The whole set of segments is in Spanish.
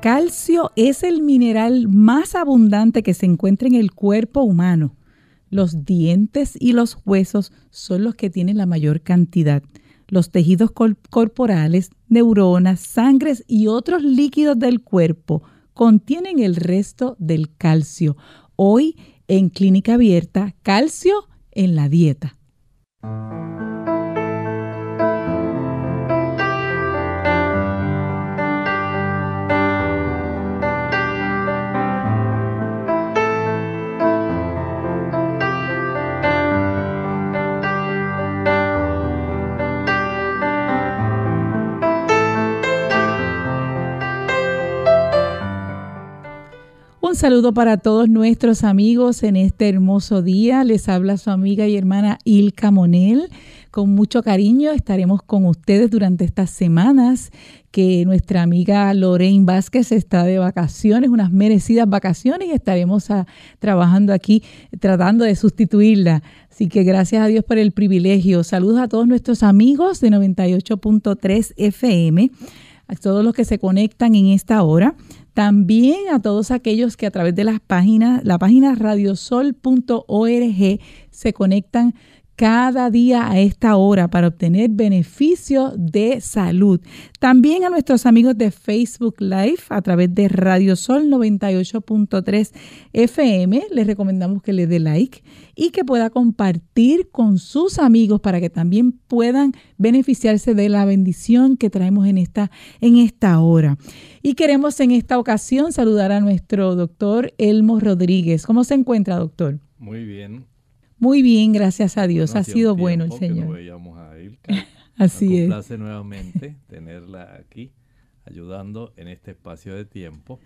Calcio es el mineral más abundante que se encuentra en el cuerpo humano. Los dientes y los huesos son los que tienen la mayor cantidad. Los tejidos corporales, neuronas, sangres y otros líquidos del cuerpo contienen el resto del calcio. Hoy en Clínica Abierta, calcio en la dieta. Un saludo para todos nuestros amigos en este hermoso día. Les habla su amiga y hermana Ilka Monel. Con mucho cariño estaremos con ustedes durante estas semanas que nuestra amiga Lorraine Vázquez está de vacaciones, unas merecidas vacaciones y estaremos ah, trabajando aquí tratando de sustituirla. Así que gracias a Dios por el privilegio. Saludos a todos nuestros amigos de 98.3 FM, a todos los que se conectan en esta hora. También a todos aquellos que a través de las páginas, la página radiosol.org se conectan cada día a esta hora para obtener beneficios de salud. También a nuestros amigos de Facebook Live a través de Radio Sol 98.3 FM. Les recomendamos que le dé like y que pueda compartir con sus amigos para que también puedan beneficiarse de la bendición que traemos en esta, en esta hora. Y queremos en esta ocasión saludar a nuestro doctor Elmo Rodríguez. ¿Cómo se encuentra, doctor? Muy bien. Muy bien, gracias a Dios. ha sido bueno el Señor. a Ilka. Así es. Un placer nuevamente tenerla aquí, ayudando en este espacio de tiempo,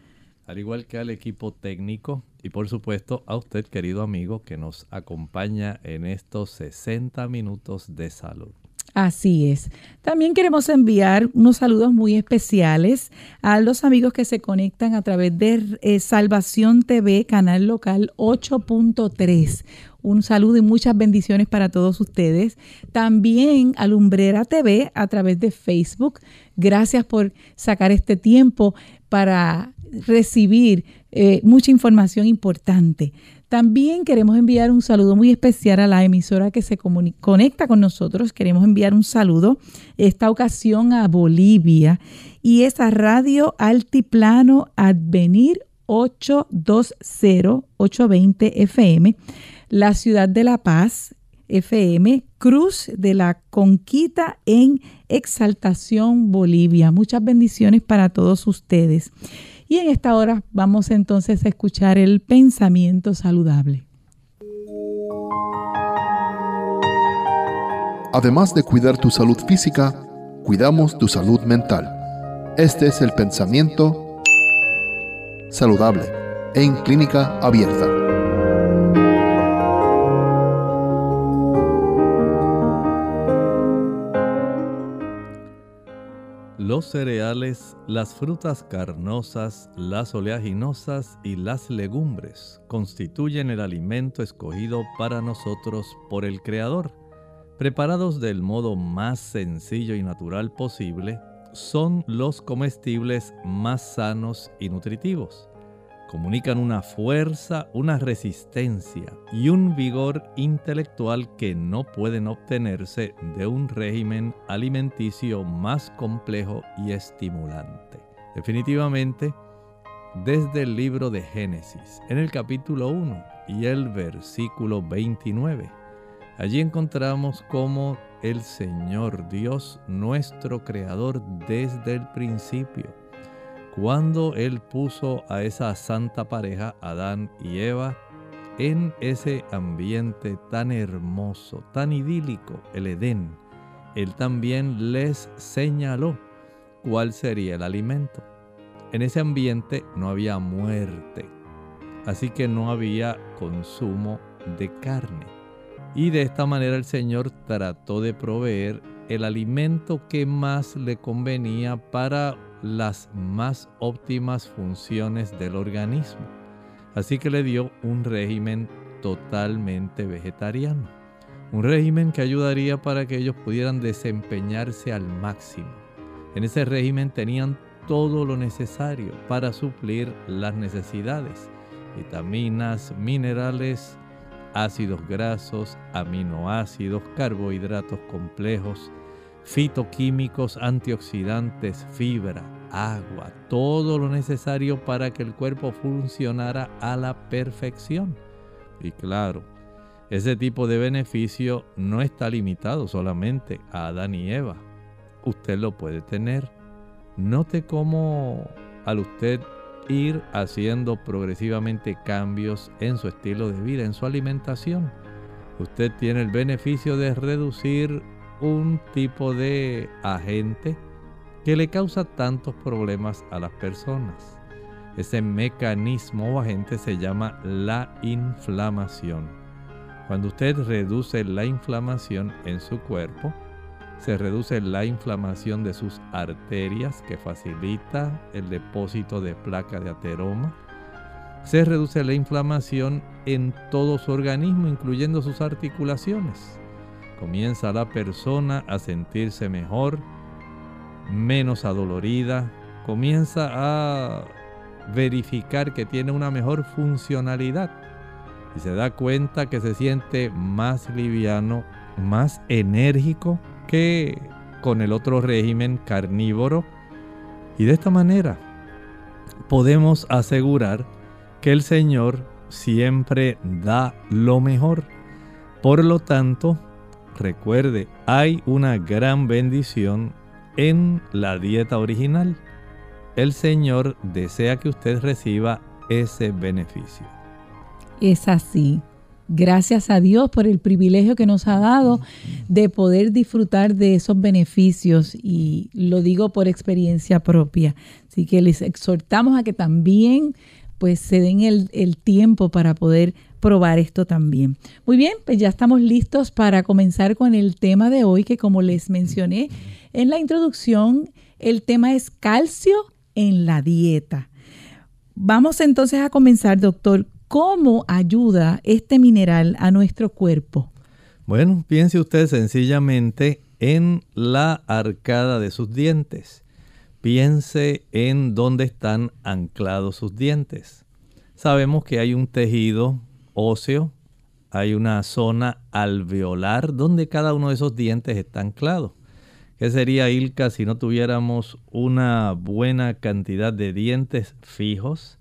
al igual que al equipo técnico y por supuesto a usted, querido amigo, que nos acompaña en estos 60 minutos de salud. Así es. También queremos enviar unos saludos muy especiales a los amigos que se conectan a través de eh, Salvación TV, canal local 8.3. Un saludo y muchas bendiciones para todos ustedes. También a Lumbrera TV a través de Facebook. Gracias por sacar este tiempo para recibir eh, mucha información importante. También queremos enviar un saludo muy especial a la emisora que se conecta con nosotros. Queremos enviar un saludo, esta ocasión a Bolivia, y es a Radio Altiplano Advenir 820-820 FM, la ciudad de La Paz FM, Cruz de la Conquita en Exaltación, Bolivia. Muchas bendiciones para todos ustedes. Y en esta hora vamos entonces a escuchar el pensamiento saludable. Además de cuidar tu salud física, cuidamos tu salud mental. Este es el pensamiento saludable en clínica abierta. Los cereales, las frutas carnosas, las oleaginosas y las legumbres constituyen el alimento escogido para nosotros por el Creador. Preparados del modo más sencillo y natural posible, son los comestibles más sanos y nutritivos comunican una fuerza, una resistencia y un vigor intelectual que no pueden obtenerse de un régimen alimenticio más complejo y estimulante. Definitivamente, desde el libro de Génesis, en el capítulo 1 y el versículo 29, allí encontramos cómo el Señor Dios, nuestro Creador desde el principio, cuando Él puso a esa santa pareja, Adán y Eva, en ese ambiente tan hermoso, tan idílico, el Edén, Él también les señaló cuál sería el alimento. En ese ambiente no había muerte, así que no había consumo de carne. Y de esta manera el Señor trató de proveer el alimento que más le convenía para las más óptimas funciones del organismo. Así que le dio un régimen totalmente vegetariano. Un régimen que ayudaría para que ellos pudieran desempeñarse al máximo. En ese régimen tenían todo lo necesario para suplir las necesidades. Vitaminas, minerales, ácidos grasos, aminoácidos, carbohidratos complejos, fitoquímicos, antioxidantes, fibra, agua, todo lo necesario para que el cuerpo funcionara a la perfección. Y claro, ese tipo de beneficio no está limitado solamente a Adán y Eva. Usted lo puede tener. Note cómo al usted ir haciendo progresivamente cambios en su estilo de vida, en su alimentación, usted tiene el beneficio de reducir un tipo de agente que le causa tantos problemas a las personas. Ese mecanismo o agente se llama la inflamación. Cuando usted reduce la inflamación en su cuerpo, se reduce la inflamación de sus arterias que facilita el depósito de placa de ateroma. Se reduce la inflamación en todo su organismo, incluyendo sus articulaciones comienza la persona a sentirse mejor, menos adolorida, comienza a verificar que tiene una mejor funcionalidad y se da cuenta que se siente más liviano, más enérgico que con el otro régimen carnívoro. Y de esta manera podemos asegurar que el Señor siempre da lo mejor. Por lo tanto, Recuerde, hay una gran bendición en la dieta original. El Señor desea que usted reciba ese beneficio. Es así. Gracias a Dios por el privilegio que nos ha dado de poder disfrutar de esos beneficios y lo digo por experiencia propia. Así que les exhortamos a que también pues se den el, el tiempo para poder probar esto también. Muy bien, pues ya estamos listos para comenzar con el tema de hoy, que como les mencioné en la introducción, el tema es calcio en la dieta. Vamos entonces a comenzar, doctor. ¿Cómo ayuda este mineral a nuestro cuerpo? Bueno, piense usted sencillamente en la arcada de sus dientes. Piense en dónde están anclados sus dientes. Sabemos que hay un tejido óseo, hay una zona alveolar donde cada uno de esos dientes está anclado. ¿Qué sería Ilka si no tuviéramos una buena cantidad de dientes fijos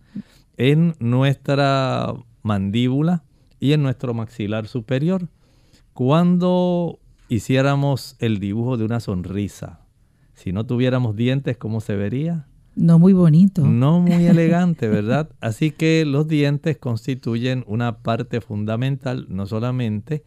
en nuestra mandíbula y en nuestro maxilar superior? Cuando hiciéramos el dibujo de una sonrisa, si no tuviéramos dientes, ¿cómo se vería? No muy bonito. No muy elegante, ¿verdad? Así que los dientes constituyen una parte fundamental no solamente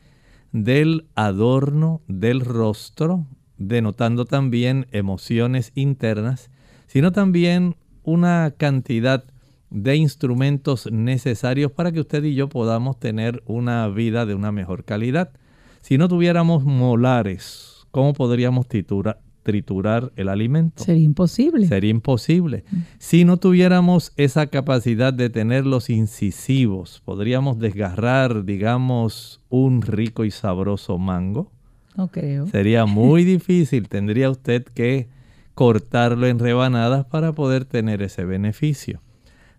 del adorno del rostro, denotando también emociones internas, sino también una cantidad de instrumentos necesarios para que usted y yo podamos tener una vida de una mejor calidad. Si no tuviéramos molares, ¿cómo podríamos titular, triturar el alimento. Sería imposible. Sería imposible. Si no tuviéramos esa capacidad de tener los incisivos, podríamos desgarrar, digamos, un rico y sabroso mango. No creo. Sería muy difícil. Tendría usted que cortarlo en rebanadas para poder tener ese beneficio.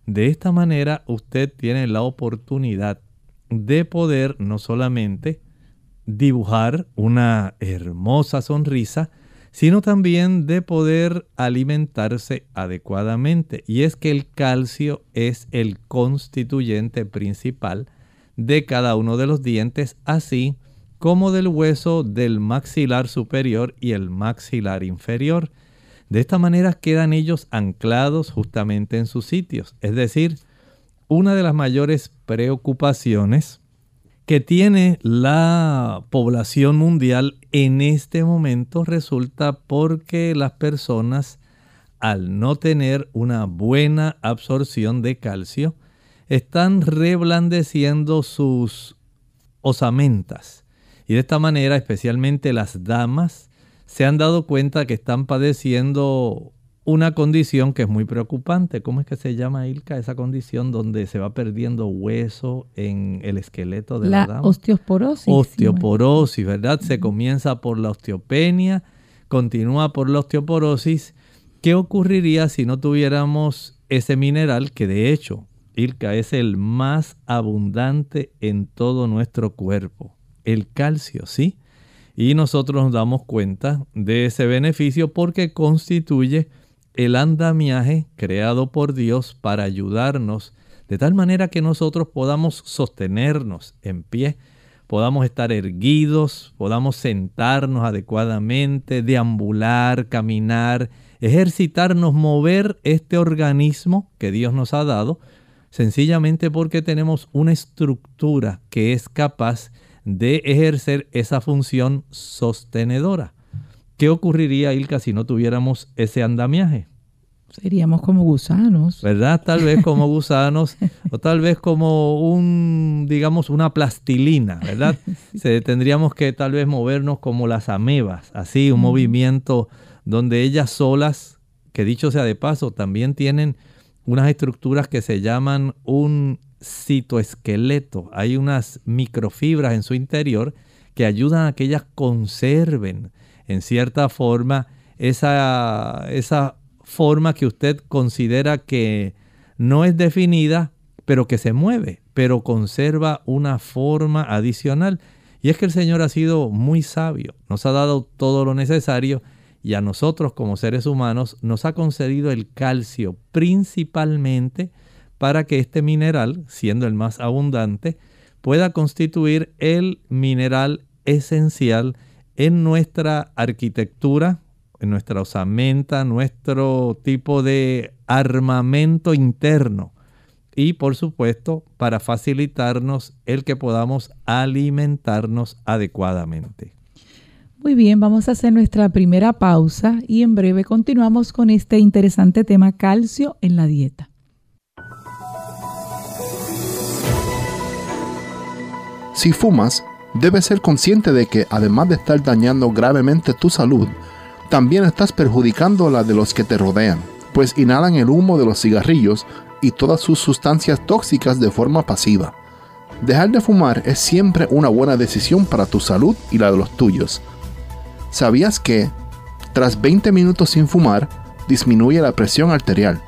De esta manera usted tiene la oportunidad de poder no solamente dibujar una hermosa sonrisa, sino también de poder alimentarse adecuadamente. Y es que el calcio es el constituyente principal de cada uno de los dientes, así como del hueso del maxilar superior y el maxilar inferior. De esta manera quedan ellos anclados justamente en sus sitios. Es decir, una de las mayores preocupaciones que tiene la población mundial en este momento resulta porque las personas al no tener una buena absorción de calcio están reblandeciendo sus osamentas. Y de esta manera especialmente las damas se han dado cuenta que están padeciendo una condición que es muy preocupante. ¿Cómo es que se llama, Ilka, esa condición donde se va perdiendo hueso en el esqueleto de la, la dama? Osteoporosis. Osteoporosis, ¿verdad? Se comienza por la osteopenia, continúa por la osteoporosis. ¿Qué ocurriría si no tuviéramos ese mineral que de hecho, Ilka, es el más abundante en todo nuestro cuerpo? El calcio, ¿sí? Y nosotros nos damos cuenta de ese beneficio porque constituye el andamiaje creado por Dios para ayudarnos de tal manera que nosotros podamos sostenernos en pie, podamos estar erguidos, podamos sentarnos adecuadamente, deambular, caminar, ejercitarnos, mover este organismo que Dios nos ha dado, sencillamente porque tenemos una estructura que es capaz de ejercer esa función sostenedora. ¿Qué ocurriría, Ilka, si no tuviéramos ese andamiaje? Seríamos como gusanos. ¿Verdad? Tal vez como gusanos o tal vez como un, digamos, una plastilina, ¿verdad? Se, tendríamos que tal vez movernos como las amebas, así, un movimiento donde ellas solas, que dicho sea de paso, también tienen unas estructuras que se llaman un citoesqueleto. Hay unas microfibras en su interior que ayudan a que ellas conserven en cierta forma esa, esa forma que usted considera que no es definida, pero que se mueve, pero conserva una forma adicional. Y es que el Señor ha sido muy sabio, nos ha dado todo lo necesario y a nosotros como seres humanos nos ha concedido el calcio principalmente para que este mineral, siendo el más abundante, pueda constituir el mineral esencial en nuestra arquitectura, en nuestra osamenta, nuestro tipo de armamento interno y por supuesto para facilitarnos el que podamos alimentarnos adecuadamente. Muy bien, vamos a hacer nuestra primera pausa y en breve continuamos con este interesante tema calcio en la dieta. Si fumas, debes ser consciente de que además de estar dañando gravemente tu salud, también estás perjudicando la de los que te rodean, pues inhalan el humo de los cigarrillos y todas sus sustancias tóxicas de forma pasiva. Dejar de fumar es siempre una buena decisión para tu salud y la de los tuyos. ¿Sabías que, tras 20 minutos sin fumar, disminuye la presión arterial?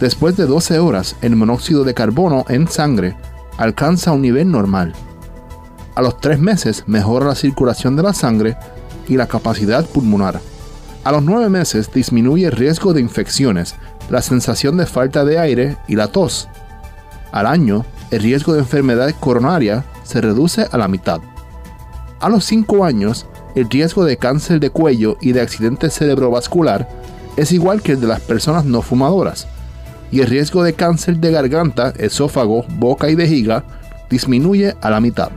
Después de 12 horas, el monóxido de carbono en sangre alcanza un nivel normal. A los 3 meses mejora la circulación de la sangre y la capacidad pulmonar. A los 9 meses disminuye el riesgo de infecciones, la sensación de falta de aire y la tos. Al año, el riesgo de enfermedad coronaria se reduce a la mitad. A los 5 años, el riesgo de cáncer de cuello y de accidente cerebrovascular es igual que el de las personas no fumadoras, y el riesgo de cáncer de garganta, esófago, boca y vejiga disminuye a la mitad.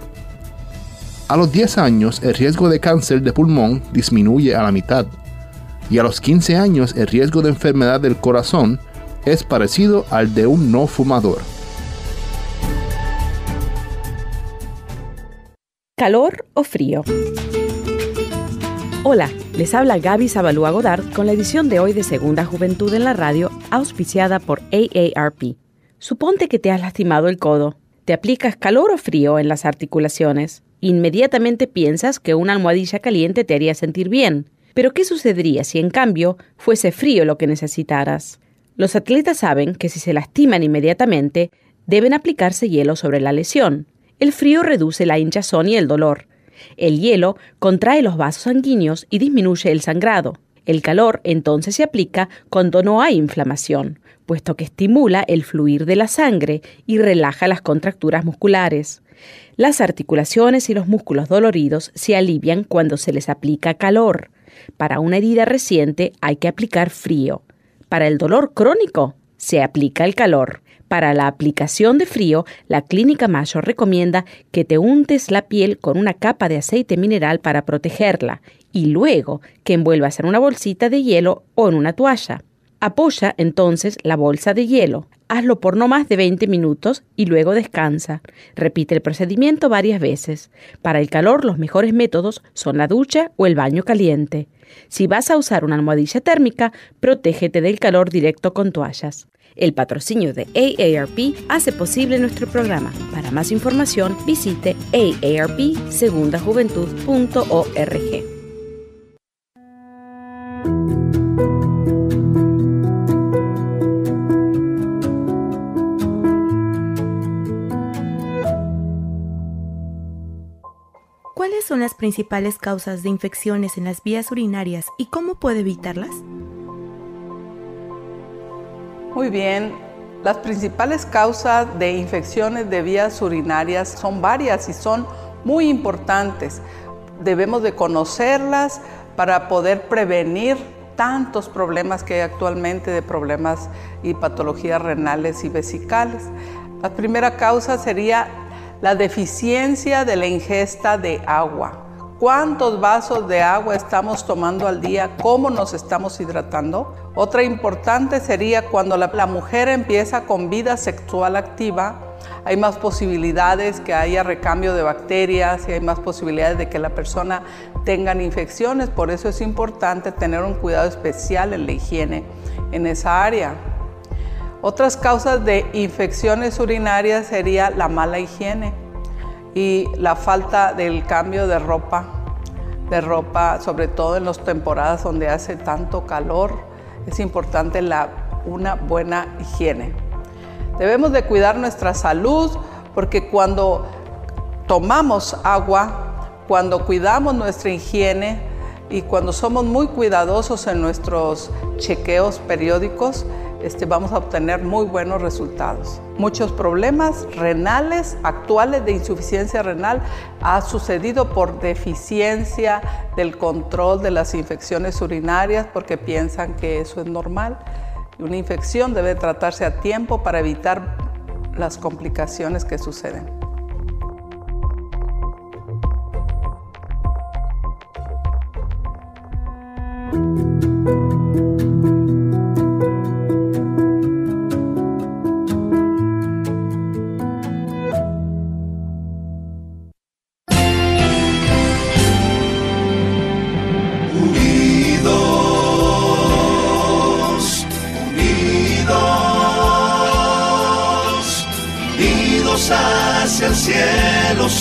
A los 10 años, el riesgo de cáncer de pulmón disminuye a la mitad y a los 15 años el riesgo de enfermedad del corazón es parecido al de un no fumador. ¿Calor o frío? Hola, les habla Gaby Zabalúa Godard con la edición de hoy de Segunda Juventud en la Radio, auspiciada por AARP. Suponte que te has lastimado el codo. ¿Te aplicas calor o frío en las articulaciones? Inmediatamente piensas que una almohadilla caliente te haría sentir bien pero ¿qué sucedería si en cambio fuese frío lo que necesitaras? Los atletas saben que si se lastiman inmediatamente, deben aplicarse hielo sobre la lesión. El frío reduce la hinchazón y el dolor. El hielo contrae los vasos sanguíneos y disminuye el sangrado. El calor entonces se aplica cuando no hay inflamación, puesto que estimula el fluir de la sangre y relaja las contracturas musculares. Las articulaciones y los músculos doloridos se alivian cuando se les aplica calor. Para una herida reciente hay que aplicar frío. Para el dolor crónico se aplica el calor. Para la aplicación de frío, la Clínica Mayo recomienda que te untes la piel con una capa de aceite mineral para protegerla y luego que envuelvas en una bolsita de hielo o en una toalla. Apoya entonces la bolsa de hielo. Hazlo por no más de 20 minutos y luego descansa. Repite el procedimiento varias veces. Para el calor los mejores métodos son la ducha o el baño caliente. Si vas a usar una almohadilla térmica, protégete del calor directo con toallas. El patrocinio de AARP hace posible nuestro programa. Para más información, visite aarpsegundajuventud.org. son las principales causas de infecciones en las vías urinarias y cómo puede evitarlas? Muy bien, las principales causas de infecciones de vías urinarias son varias y son muy importantes. Debemos de conocerlas para poder prevenir tantos problemas que hay actualmente de problemas y patologías renales y vesicales. La primera causa sería la deficiencia de la ingesta de agua. ¿Cuántos vasos de agua estamos tomando al día? ¿Cómo nos estamos hidratando? Otra importante sería cuando la, mujer empieza con vida sexual activa, hay más posibilidades que haya recambio de bacterias y hay más posibilidades de que la persona tenga infecciones. Por eso es importante tener un cuidado especial en la higiene en esa área. Otras causas de infecciones urinarias sería la mala higiene y la falta del cambio de ropa, de ropa, sobre todo en las temporadas donde hace tanto calor, es importante la, una buena higiene. Debemos de cuidar nuestra salud porque cuando tomamos agua, cuando cuidamos nuestra higiene y cuando somos muy cuidadosos en nuestros chequeos periódicos, este, vamos a obtener muy buenos resultados. Muchos problemas renales actuales de insuficiencia renal ha sucedido por deficiencia del control de las infecciones urinarias porque piensan que eso es normal. Una infección debe tratarse a tiempo para evitar las complicaciones que suceden.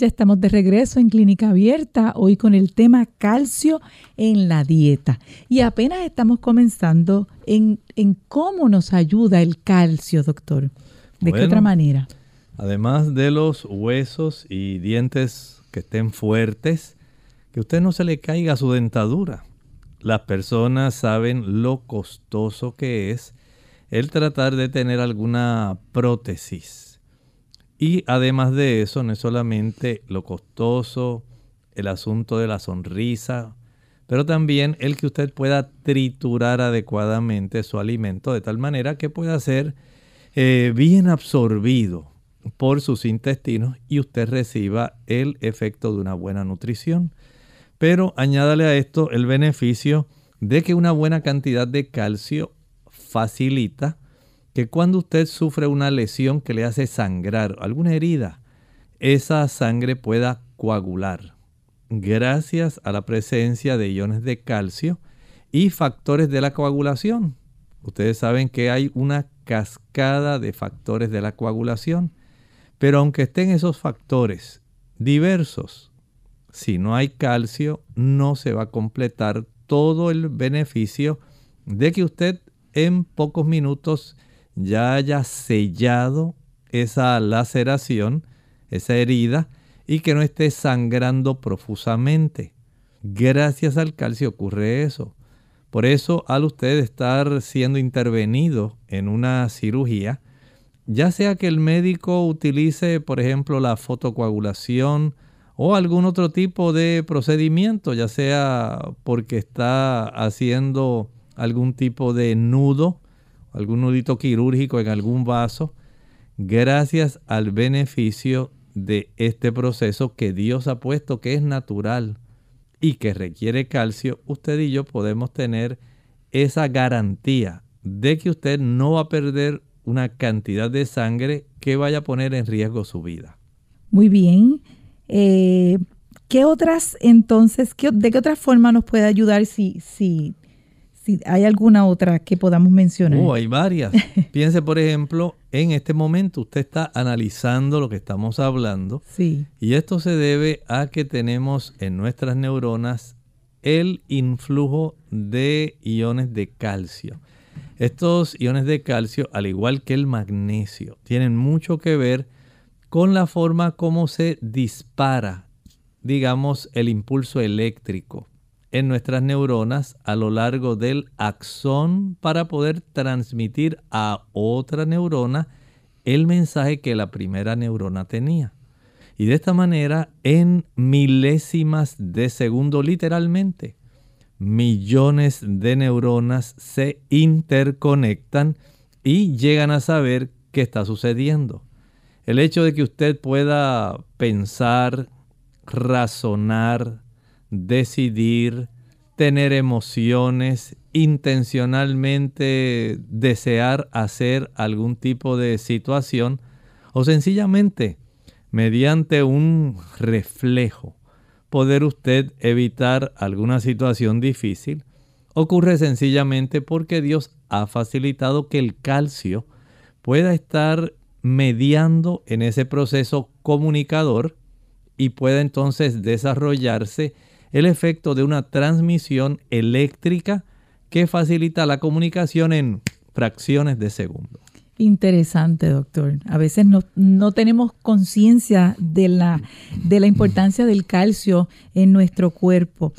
Ya estamos de regreso en Clínica Abierta, hoy con el tema calcio en la dieta. Y apenas estamos comenzando en, cómo nos ayuda el calcio, doctor. ¿De qué otra manera? Además de los huesos y dientes que estén fuertes, que usted no se le caiga su dentadura. Las personas saben lo costoso que es el tratar de tener alguna prótesis y además de eso, no es solamente lo costoso, el asunto de la sonrisa, pero también el que usted pueda triturar adecuadamente su alimento de tal manera que pueda ser eh, bien absorbido por sus intestinos y usted reciba el efecto de una buena nutrición. Pero añádale a esto el beneficio de que una buena cantidad de calcio facilita que cuando usted sufre una lesión que le hace sangrar, alguna herida, esa sangre pueda coagular gracias a la presencia de iones de calcio y factores de la coagulación. Ustedes saben que hay una cascada de factores de la coagulación, pero aunque estén esos factores diversos, si no hay calcio, no se va a completar todo el beneficio de que usted en pocos minutos ya haya sellado esa laceración, esa herida, y que no esté sangrando profusamente. Gracias al calcio ocurre eso. Por eso, al usted estar siendo intervenido en una cirugía, ya sea que el médico utilice, por ejemplo, la fotocoagulación o algún otro tipo de procedimiento, ya sea porque está haciendo algún tipo de nudo, algún nudito quirúrgico en algún vaso, gracias al beneficio de este proceso que Dios ha puesto que es natural y que requiere calcio, usted y yo podemos tener esa garantía de que usted no va a perder una cantidad de sangre que vaya a poner en riesgo su vida. Muy bien. Eh, ¿Qué otras entonces, de qué otra forma nos puede ayudar si, si si hay alguna otra que podamos mencionar. Oh, hay varias. Piense, por ejemplo, en este momento usted está analizando lo que estamos hablando. Sí. Y esto se debe a que tenemos en nuestras neuronas el influjo de iones de calcio. Estos iones de calcio, al igual que el magnesio, tienen mucho que ver con la forma como se dispara, digamos, el impulso eléctrico en nuestras neuronas a lo largo del axón para poder transmitir a otra neurona el mensaje que la primera neurona tenía. Y de esta manera, en milésimas de segundo literalmente, millones de neuronas se interconectan y llegan a saber qué está sucediendo. El hecho de que usted pueda pensar, razonar, decidir, tener emociones, intencionalmente desear hacer algún tipo de situación o sencillamente mediante un reflejo poder usted evitar alguna situación difícil ocurre sencillamente porque Dios ha facilitado que el calcio pueda estar mediando en ese proceso comunicador y pueda entonces desarrollarse el efecto de una transmisión eléctrica que facilita la comunicación en fracciones de segundo. Interesante, doctor. A veces no, tenemos conciencia de la, de la importancia del calcio en nuestro cuerpo.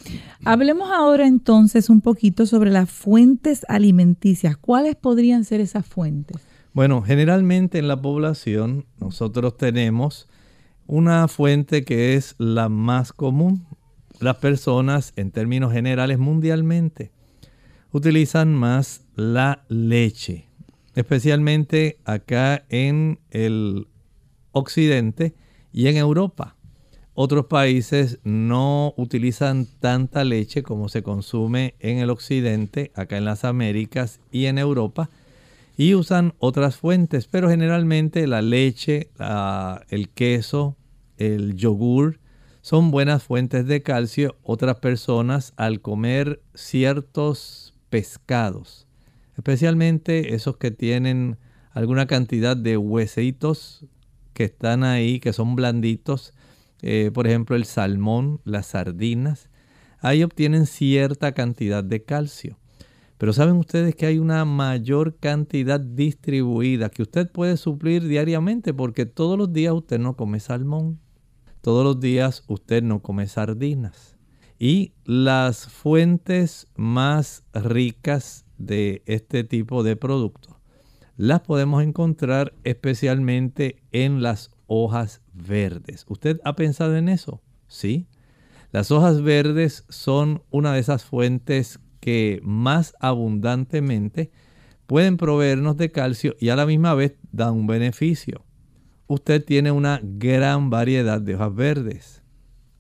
Hablemos ahora entonces un poquito sobre las fuentes alimenticias. ¿Cuáles podrían ser esas fuentes? Bueno, generalmente en la población nosotros tenemos una fuente que es la más común, las personas en términos generales mundialmente utilizan más la leche, especialmente acá en el occidente y en Europa. Otros países no utilizan tanta leche como se consume en el occidente, acá en las Américas y en Europa, y usan otras fuentes, pero generalmente la leche, el queso, el yogur, son buenas fuentes de calcio. Otras personas al comer ciertos pescados, especialmente esos que tienen alguna cantidad de huesitos que están ahí, que son blanditos, eh, por ejemplo el salmón, las sardinas, ahí obtienen cierta cantidad de calcio. Pero saben ustedes que hay una mayor cantidad distribuida que usted puede suplir diariamente porque todos los días usted no come salmón todos los días usted no come sardinas. Y las fuentes más ricas de este tipo de productos las podemos encontrar especialmente en las hojas verdes. ¿Usted ha pensado en eso? Sí. Las hojas verdes son una de esas fuentes que más abundantemente pueden proveernos de calcio y a la misma vez dan un beneficio usted tiene una gran variedad de hojas verdes.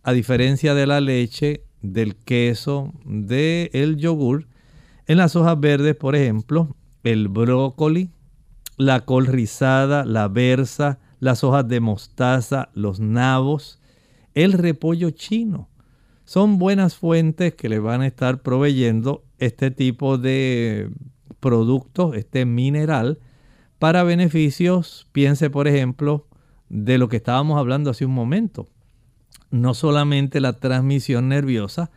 A diferencia de la leche, del queso, del yogur, en las hojas verdes, por ejemplo, el brócoli, la col rizada, la berza, las hojas de mostaza, los nabos, el repollo chino. Son buenas fuentes que le van a estar proveyendo este tipo de producto, este mineral, para beneficios, piense por ejemplo, de lo que estábamos hablando hace un momento. No solamente la transmisión nerviosa,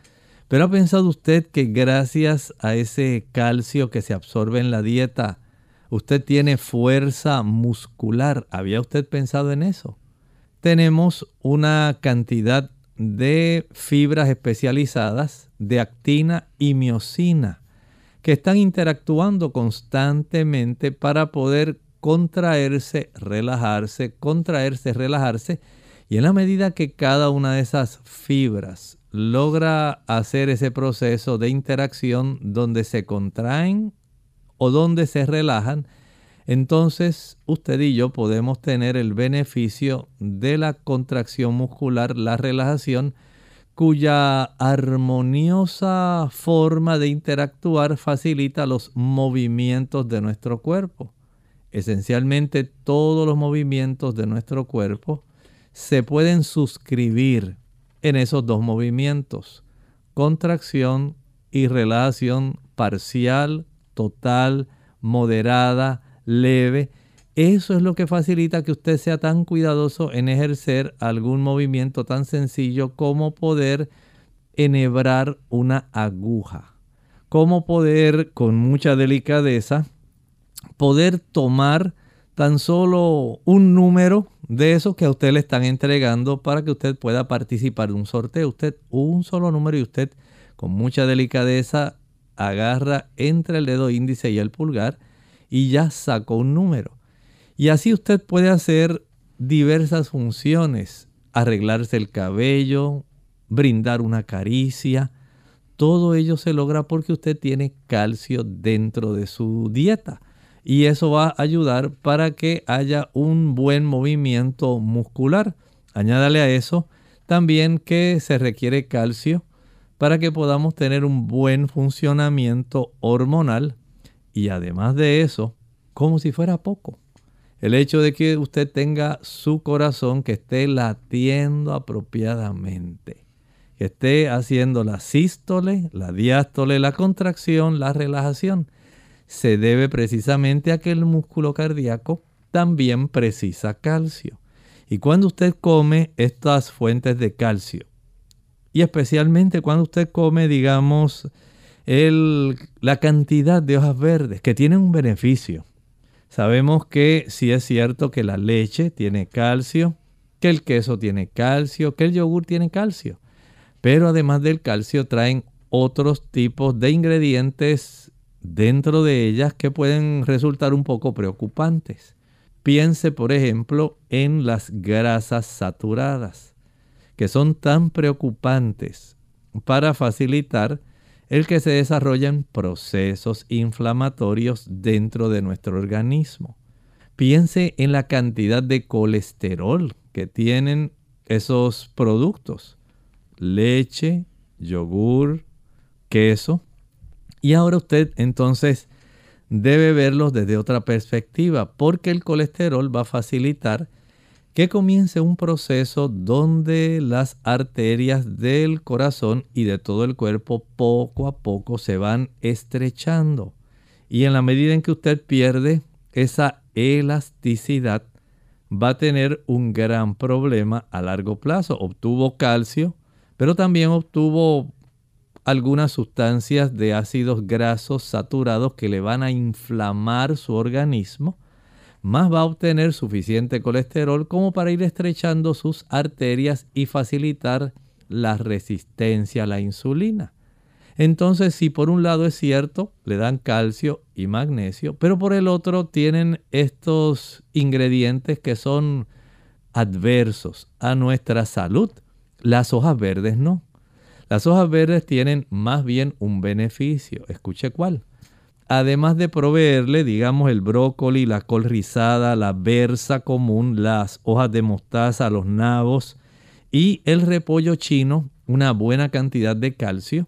pero ha pensado usted que gracias a ese calcio que se absorbe en la dieta, usted tiene fuerza muscular. ¿Había usted pensado en eso? Tenemos una cantidad de fibras especializadas de actina y miocina que están interactuando constantemente para poder contraerse, relajarse, contraerse, relajarse. Y en la medida que cada una de esas fibras logra hacer ese proceso de interacción donde se contraen o donde se relajan, entonces usted y yo podemos tener el beneficio de la contracción muscular, la relajación, cuya armoniosa forma de interactuar facilita los movimientos de nuestro cuerpo. Esencialmente todos los movimientos de nuestro cuerpo se pueden suscribir en esos dos movimientos, contracción y relajación parcial, total, moderada, leve. Eso es lo que facilita que usted sea tan cuidadoso en ejercer algún movimiento tan sencillo como poder enhebrar una aguja, como poder con mucha delicadeza poder tomar tan solo un número de esos que a usted le están entregando para que usted pueda participar de un sorteo. Usted un solo número y usted con mucha delicadeza agarra entre el dedo índice y el pulgar y ya sacó un número. Y así usted puede hacer diversas funciones, arreglarse el cabello, brindar una caricia. Todo ello se logra porque usted tiene calcio dentro de su dieta y eso va a ayudar para que haya un buen movimiento muscular. Añádale a eso también que se requiere calcio para que podamos tener un buen funcionamiento hormonal y además de eso, como si fuera poco, el hecho de que usted tenga su corazón que esté latiendo apropiadamente, que esté haciendo la sístole, la diástole, la contracción, la relajación se debe precisamente a que el músculo cardíaco también precisa calcio. Y cuando usted come estas fuentes de calcio, y especialmente cuando usted come, digamos, la cantidad de hojas verdes que tienen un beneficio. Sabemos que si es cierto que la leche tiene calcio, que el queso tiene calcio, que el yogur tiene calcio. Pero además del calcio traen otros tipos de ingredientes dentro de ellas que pueden resultar un poco preocupantes. Piense, por ejemplo, en las grasas saturadas, que son tan preocupantes para facilitar el que se desarrollen procesos inflamatorios dentro de nuestro organismo. Piense en la cantidad de colesterol que tienen esos productos. Leche, yogur, queso, y ahora usted entonces debe verlos desde otra perspectiva, porque el colesterol va a facilitar que comience un proceso donde las arterias del corazón y de todo el cuerpo poco a poco se van estrechando. Y en la medida en que usted pierde esa elasticidad, va a tener un gran problema a largo plazo. Obtuvo calcio, pero también obtuvo algunas sustancias de ácidos grasos saturados que le van a inflamar su organismo, más va a obtener suficiente colesterol como para ir estrechando sus arterias y facilitar la resistencia a la insulina. Entonces, si por un lado es cierto, le dan calcio y magnesio, pero por el otro tienen estos ingredientes que son adversos a nuestra salud. Las hojas verdes no. Las hojas verdes tienen más bien un beneficio. Escuche cuál. Además de proveerle, digamos, el brócoli, la col rizada, la berza común, las hojas de mostaza, los nabos y el repollo chino, una buena cantidad de calcio,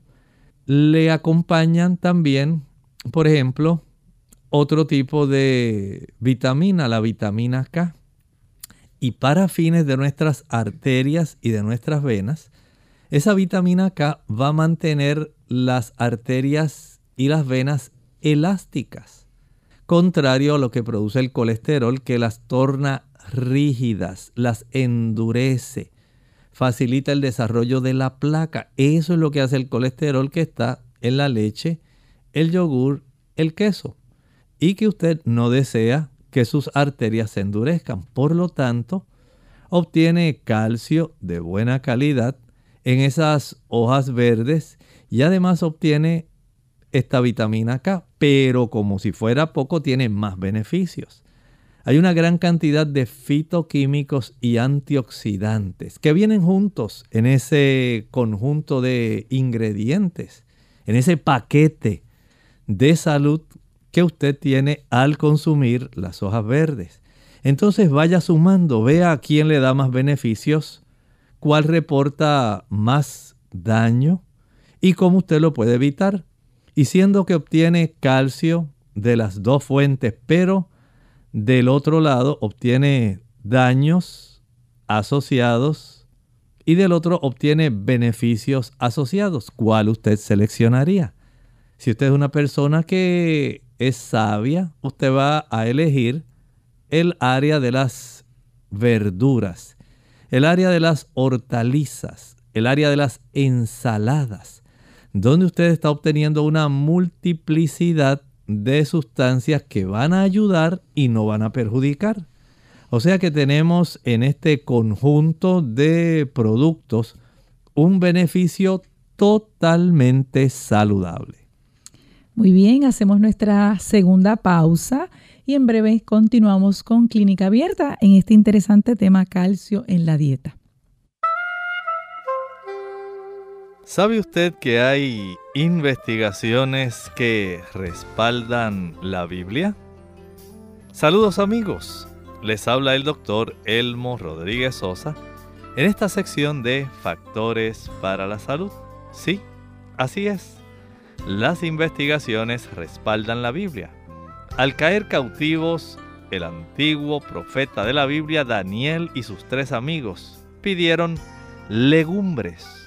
le acompañan también, por ejemplo, otro tipo de vitamina, la vitamina K. Y para fines de nuestras arterias y de nuestras venas, esa vitamina K va a mantener las arterias y las venas elásticas, contrario a lo que produce el colesterol que las torna rígidas, las endurece, facilita el desarrollo de la placa. Eso es lo que hace el colesterol que está en la leche, el yogur, el queso. Y que usted no desea que sus arterias se endurezcan. Por lo tanto, obtiene calcio de buena calidad en esas hojas verdes y además obtiene esta vitamina K, pero como si fuera poco tiene más beneficios. Hay una gran cantidad de fitoquímicos y antioxidantes que vienen juntos en ese conjunto de ingredientes, en ese paquete de salud que usted tiene al consumir las hojas verdes. Entonces vaya sumando, vea a quién le da más beneficios, cuál reporta más daño y cómo usted lo puede evitar. Y siendo que obtiene calcio de las dos fuentes, pero del otro lado obtiene daños asociados y del otro obtiene beneficios asociados. ¿Cuál usted seleccionaría? Si usted es una persona que es sabia, usted va a elegir el área de las verduras, el área de las hortalizas, el área de las ensaladas, donde usted está obteniendo una multiplicidad de sustancias que van a ayudar y no van a perjudicar. O sea que tenemos en este conjunto de productos un beneficio totalmente saludable. Muy bien, hacemos nuestra segunda pausa y en breve continuamos con Clínica Abierta en este interesante tema calcio en la dieta. ¿Sabe usted que hay investigaciones que respaldan la Biblia? Saludos amigos, les habla el doctor Elmo Rodríguez Sosa en esta sección de Factores para la Salud. Sí, así es. Las investigaciones respaldan la Biblia. Al caer cautivos, el antiguo profeta de la Biblia, Daniel y sus tres amigos, pidieron legumbres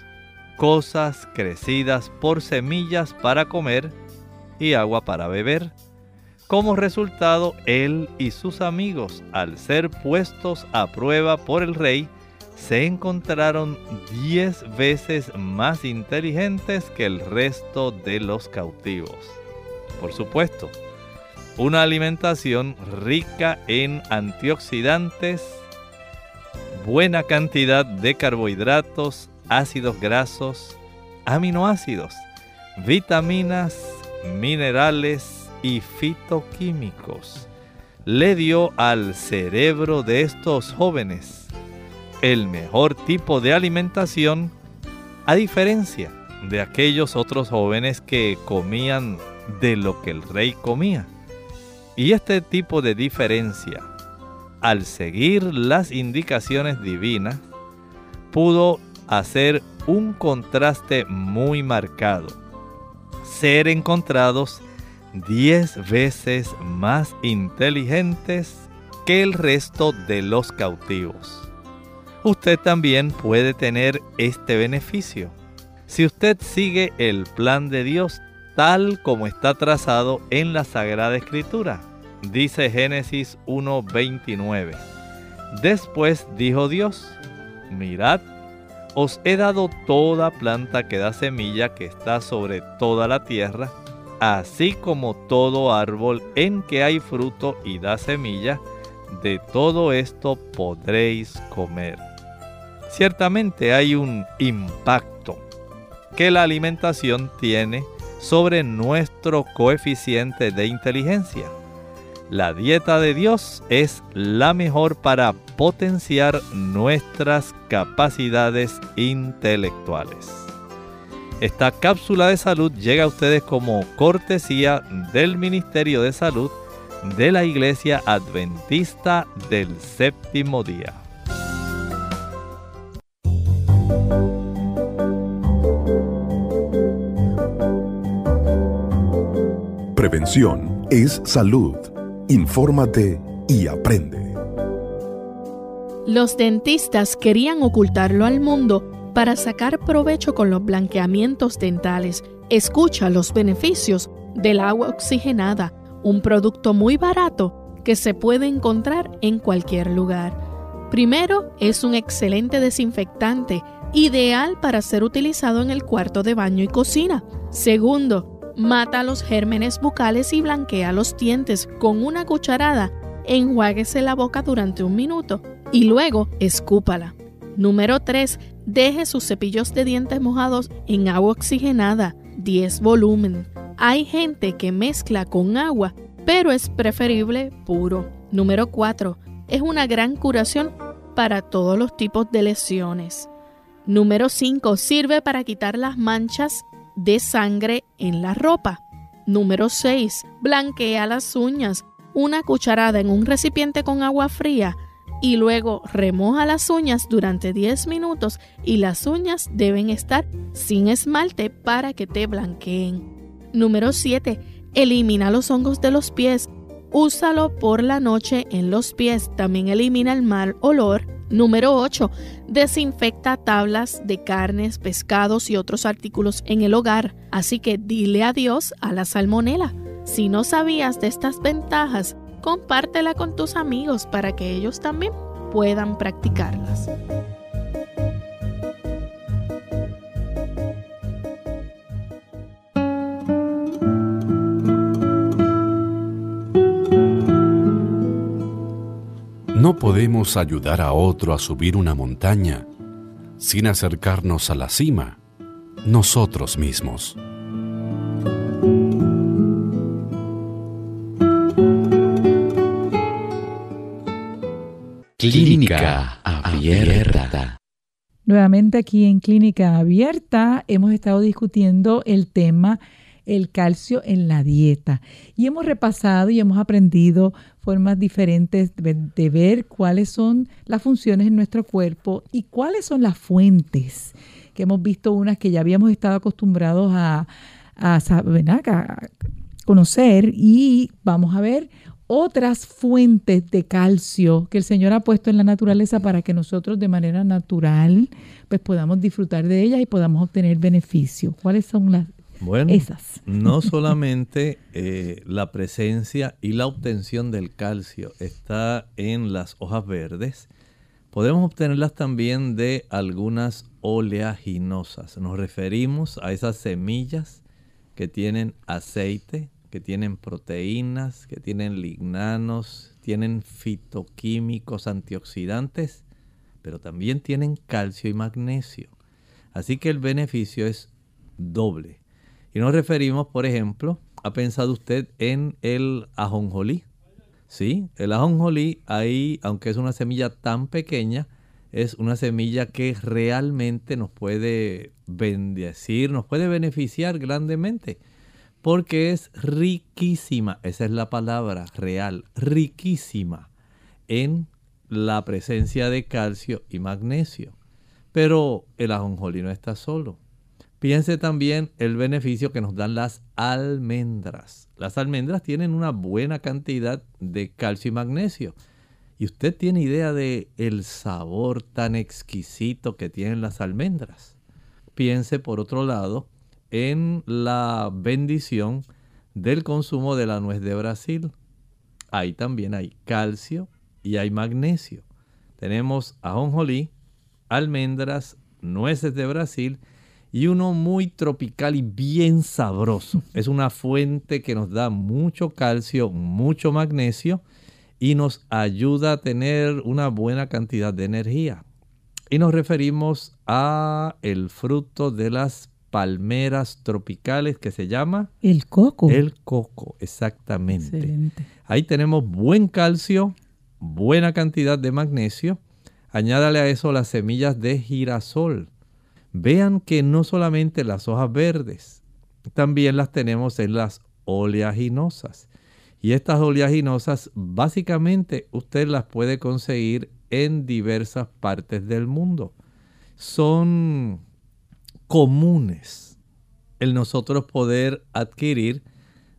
cosas crecidas por semillas para comer y agua para beber. Como resultado, él y sus amigos, al ser puestos a prueba por el rey, se encontraron diez veces más inteligentes que el resto de los cautivos. Por supuesto, una alimentación rica en antioxidantes, buena cantidad de carbohidratos, ácidos grasos, aminoácidos, vitaminas, minerales y fitoquímicos. Le dio al cerebro de estos jóvenes el mejor tipo de alimentación a diferencia de aquellos otros jóvenes que comían de lo que el rey comía. Y este tipo de diferencia, al seguir las indicaciones divinas, pudo hacer un contraste muy marcado. Ser encontrados 10 veces más inteligentes que el resto de los cautivos. Usted también puede tener este beneficio si usted sigue el plan de Dios tal como está trazado en la Sagrada Escritura. Dice Génesis 1:29. Después dijo Dios, mirad os he dado toda planta que da semilla que está sobre toda la tierra, así como todo árbol en que hay fruto y da semilla, de todo esto podréis comer. Ciertamente hay un impacto que la alimentación tiene sobre nuestro coeficiente de inteligencia. La dieta de Dios es la mejor para potenciar nuestras capacidades intelectuales. Esta cápsula de salud llega a ustedes como cortesía del Ministerio de Salud de la Iglesia Adventista del Séptimo Día. Prevención es salud. Infórmate y aprende. Los dentistas querían ocultarlo al mundo para sacar provecho con los blanqueamientos dentales. Escucha los beneficios del agua oxigenada, un producto muy barato que se puede encontrar en cualquier lugar. Primero, es un excelente desinfectante, ideal para ser utilizado en el cuarto de baño y cocina. Segundo, mata los gérmenes bucales y blanquea los dientes con una cucharada. Enjuáguese la boca durante un minuto y luego escúpala. Número 3. Deje sus cepillos de dientes mojados en agua oxigenada, 10 volumen. Hay gente que mezcla con agua, pero es preferible puro. Número 4. Es una gran curación para todos los tipos de lesiones. Número 5. Sirve para quitar las manchas de sangre en la ropa. Número 6. Blanquea las uñas. Una cucharada en un recipiente con agua fría y luego remoja las uñas durante 10 minutos y las uñas deben estar sin esmalte para que te blanqueen. Número 7. Elimina los hongos de los pies. Úsalo por la noche en los pies. También elimina el mal olor Número 8. Desinfecta tablas de carnes, pescados y otros artículos en el hogar. Así que dile adiós a la salmonela. Si no sabías de estas ventajas, compártela con tus amigos para que ellos también puedan practicarlas. No podemos ayudar a otro a subir una montaña sin acercarnos a la cima nosotros mismos. Clínica Abierta. Nuevamente aquí en Clínica Abierta hemos estado discutiendo el tema el calcio en la dieta. Y hemos repasado y hemos aprendido formas diferentes de, ver cuáles son las funciones en nuestro cuerpo y cuáles son las fuentes, que hemos visto unas que ya habíamos estado acostumbrados a, a, a conocer y vamos a ver otras fuentes de calcio que el Señor ha puesto en la naturaleza para que nosotros de manera natural pues podamos disfrutar de ellas y podamos obtener beneficio. ¿Cuáles son las, bueno, no solamente eh, la presencia y la obtención del calcio está en las hojas verdes, podemos obtenerlas también de algunas oleaginosas. Nos referimos a esas semillas que tienen aceite, que tienen proteínas, que tienen lignanos, tienen fitoquímicos antioxidantes, pero también tienen calcio y magnesio. Así que el beneficio es doble. Y nos referimos, por ejemplo, ¿ha pensado usted en el ajonjolí? Sí, el ajonjolí ahí, aunque es una semilla tan pequeña, es una semilla que realmente nos puede bendecir, nos puede beneficiar grandemente, porque es riquísima, esa es la palabra real, riquísima en la presencia de calcio y magnesio. Pero el ajonjolí no está solo. Piense también el beneficio que nos dan las almendras. Las almendras tienen una buena cantidad de calcio y magnesio. ¿Y usted tiene idea de el sabor tan exquisito que tienen las almendras? Piense por otro lado en la bendición del consumo de la nuez de Brasil. Ahí también hay calcio y hay magnesio. Tenemos ajonjolí, almendras, nueces de Brasil y uno muy tropical y bien sabroso. Es una fuente que nos da mucho calcio, mucho magnesio y nos ayuda a tener una buena cantidad de energía. Y nos referimos a el fruto de las palmeras tropicales que se llama el coco. El coco, exactamente. Ahí tenemos buen calcio, buena cantidad de magnesio. Añádale a eso las semillas de girasol Vean que no solamente las hojas verdes, también las tenemos en las oleaginosas. Y estas oleaginosas básicamente usted las puede conseguir en diversas partes del mundo. Son comunes el nosotros poder adquirir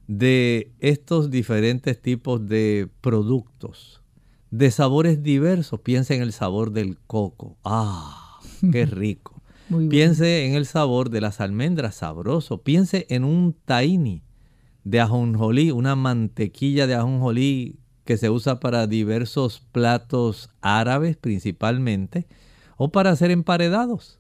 de estos diferentes tipos de productos, de sabores diversos. Piensa en el sabor del coco. ¡Ah! ¡Qué rico! Piense en el sabor de las almendras, sabroso. Piense en un tahini de ajonjolí, una mantequilla de ajonjolí que se usa para diversos platos árabes principalmente, o para hacer emparedados.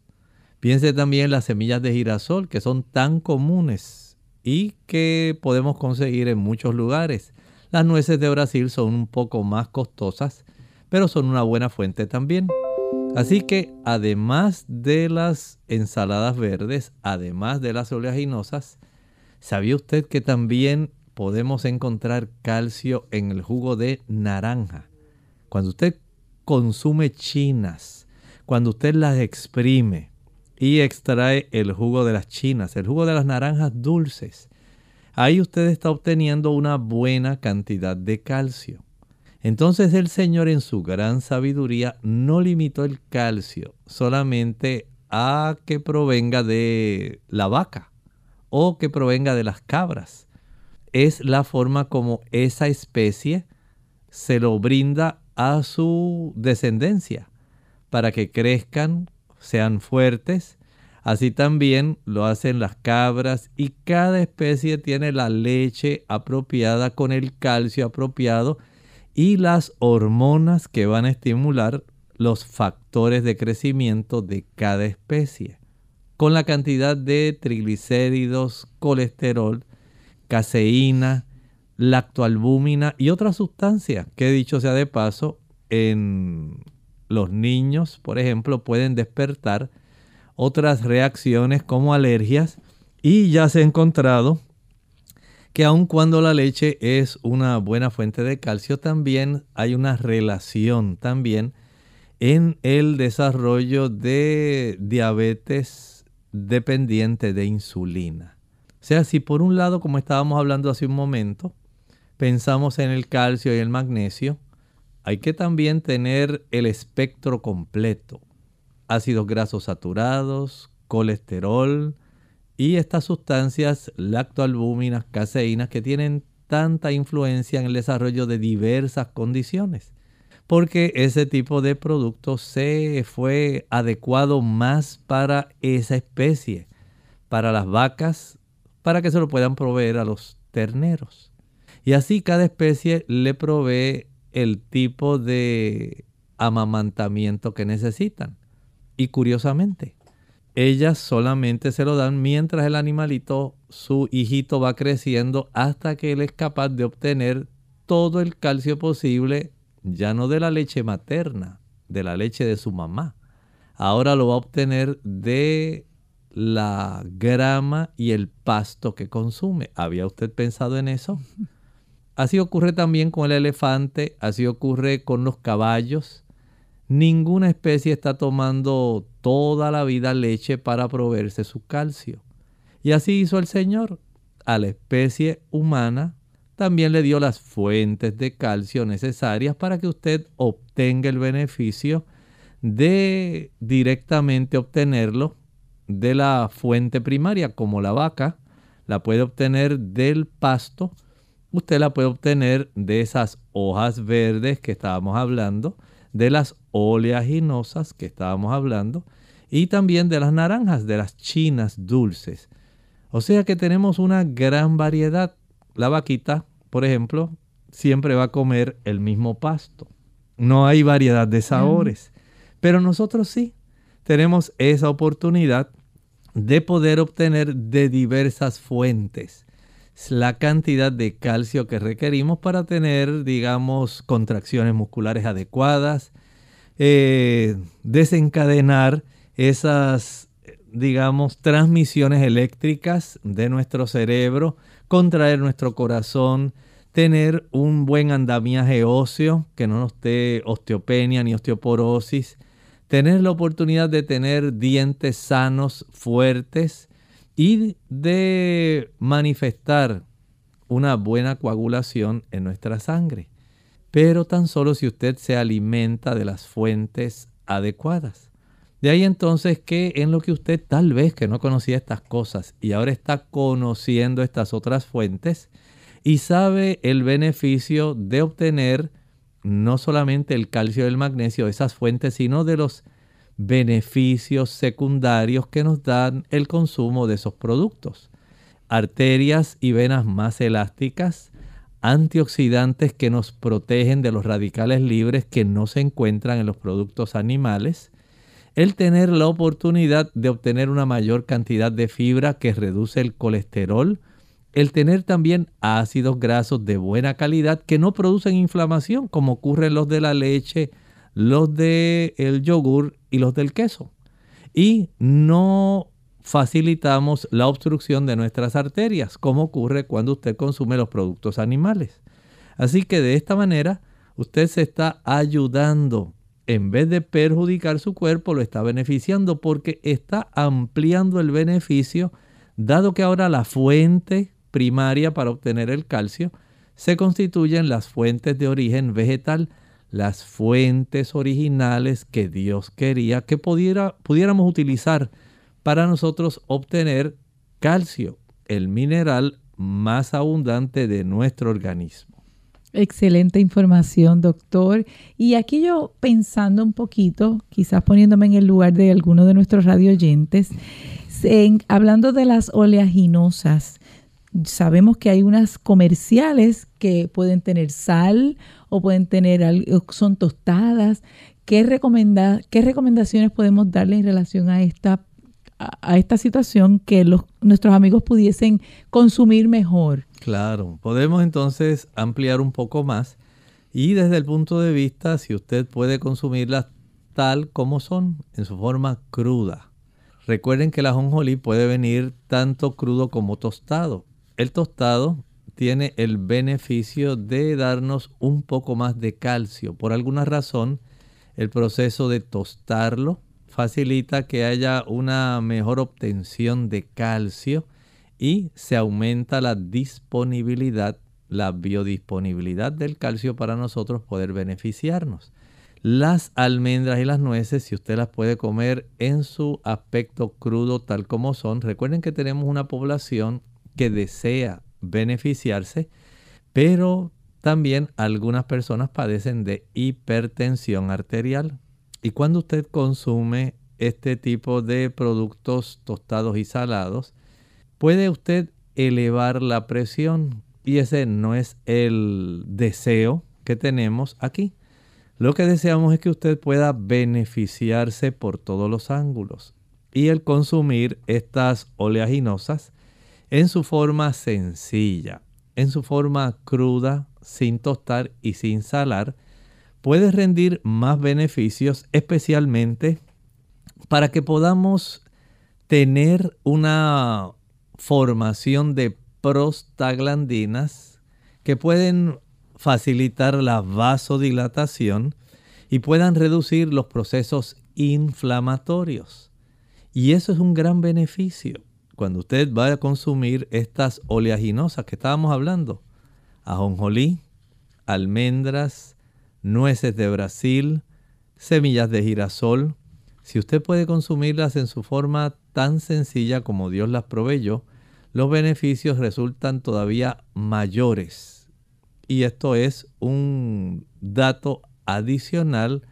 Piense también en las semillas de girasol que son tan comunes y que podemos conseguir en muchos lugares. Las nueces de Brasil son un poco más costosas, pero son una buena fuente también. Así que además de las ensaladas verdes, además de las oleaginosas, ¿sabía usted que también podemos encontrar calcio en el jugo de naranja? Cuando usted consume chinas, cuando usted las exprime y extrae el jugo de las chinas, el jugo de las naranjas dulces, ahí usted está obteniendo una buena cantidad de calcio. Entonces el Señor en su gran sabiduría no limitó el calcio solamente a que provenga de la vaca o que provenga de las cabras. Es la forma como esa especie se lo brinda a su descendencia para que crezcan, sean fuertes. Así también lo hacen las cabras y cada especie tiene la leche apropiada con el calcio apropiado y las hormonas que van a estimular los factores de crecimiento de cada especie, con la cantidad de triglicéridos, colesterol, caseína, lactoalbúmina y otras sustancias que dicho sea de paso en los niños, por ejemplo, pueden despertar otras reacciones como alergias y ya se ha encontrado que aun cuando la leche es una buena fuente de calcio, también hay una relación también en el desarrollo de diabetes dependiente de insulina. O sea, si por un lado, como estábamos hablando hace un momento, pensamos en el calcio y el magnesio, hay que también tener el espectro completo. Ácidos grasos saturados, colesterol, y estas sustancias lactoalbúminas, caseínas, que tienen tanta influencia en el desarrollo de diversas condiciones. Porque ese tipo de producto se fue adecuado más para esa especie, para las vacas, para que se lo puedan proveer a los terneros. Y así cada especie le provee el tipo de amamantamiento que necesitan. Y curiosamente, ellas solamente se lo dan mientras el animalito, su hijito va creciendo hasta que él es capaz de obtener todo el calcio posible, ya no de la leche materna, de la leche de su mamá. Ahora lo va a obtener de la grama y el pasto que consume. ¿Había usted pensado en eso? Así ocurre también con el elefante, así ocurre con los caballos. Ninguna especie está tomando toda la vida leche para proveerse su calcio. Y así hizo el Señor. A la especie humana también le dio las fuentes de calcio necesarias para que usted obtenga el beneficio de directamente obtenerlo de la fuente primaria, como la vaca, la puede obtener del pasto, usted la puede obtener de esas hojas verdes que estábamos hablando, de las oleaginosas que estábamos hablando y también de las naranjas, de las chinas dulces. O sea que tenemos una gran variedad. La vaquita, por ejemplo, siempre va a comer el mismo pasto. No hay variedad de sabores. Pero nosotros sí tenemos esa oportunidad de poder obtener de diversas fuentes la cantidad de calcio que requerimos para tener, digamos, contracciones musculares adecuadas, eh, desencadenar esas, digamos, transmisiones eléctricas de nuestro cerebro, contraer nuestro corazón, tener un buen andamiaje óseo, que no nos dé osteopenia ni osteoporosis, tener la oportunidad de tener dientes sanos, fuertes, y de manifestar una buena coagulación en nuestra sangre. Pero tan solo si usted se alimenta de las fuentes adecuadas. De ahí entonces que en lo que usted tal vez que no conocía estas cosas y ahora está conociendo estas otras fuentes y sabe el beneficio de obtener no solamente el calcio y el magnesio de esas fuentes, sino de los beneficios secundarios que nos dan el consumo de esos productos. arterias y venas más elásticas, antioxidantes que nos protegen de los radicales libres que no se encuentran en los productos animales, el tener la oportunidad de obtener una mayor cantidad de fibra que reduce el colesterol, el tener también ácidos grasos de buena calidad que no producen inflamación como ocurre en los de la leche, los del el yogur y los del queso. Y no facilitamos la obstrucción de nuestras arterias, como ocurre cuando usted consume los productos animales. Así que de esta manera usted se está ayudando. En vez de perjudicar su cuerpo, lo está beneficiando porque está ampliando el beneficio, dado que ahora la fuente primaria para obtener el calcio se constituyen las fuentes de origen vegetal, las fuentes originales que Dios quería que pudiera, pudiéramos utilizar para nosotros obtener calcio, el mineral más abundante de nuestro organismo. Excelente información, doctor. Y aquí yo pensando un poquito, quizás poniéndome en el lugar de alguno de nuestros radio oyentes, hablando de las oleaginosas, sabemos que hay unas comerciales que pueden tener sal o pueden tener, son tostadas. ¿Qué, ¿Qué recomendaciones podemos darle en relación a esta a, esta situación que nuestros amigos pudiesen consumir mejor. Claro, podemos entonces ampliar un poco más y desde el punto de vista si usted puede consumirlas tal como son, en su forma cruda. Recuerden que la ajonjolí puede venir tanto crudo como tostado. El tostado tiene el beneficio de darnos un poco más de calcio. Por alguna razón, el proceso de tostarlo facilita que haya una mejor obtención de calcio y se aumenta la disponibilidad, la biodisponibilidad del calcio para nosotros poder beneficiarnos. Las almendras y las nueces, si usted las puede comer en su aspecto crudo tal como son, recuerden que tenemos una población que desea beneficiarse, pero también algunas personas padecen de hipertensión arterial. Y cuando usted consume este tipo de productos tostados y salados, puede usted elevar la presión y ese no es el deseo que tenemos aquí. Lo que deseamos es que usted pueda beneficiarse por todos los ángulos y el consumir estas oleaginosas en su forma sencilla, en su forma cruda, sin tostar y sin salar, puede rendir más beneficios, especialmente para que podamos tener una formación de prostaglandinas que pueden facilitar la vasodilatación y puedan reducir los procesos inflamatorios. Y eso es un gran beneficio cuando usted va a consumir estas oleaginosas que estábamos hablando. Ajonjolí, almendras, nueces de Brasil, semillas de girasol. Si usted puede consumirlas en su forma tan sencilla como Dios las proveyó, los beneficios resultan todavía mayores. Y esto es un dato adicional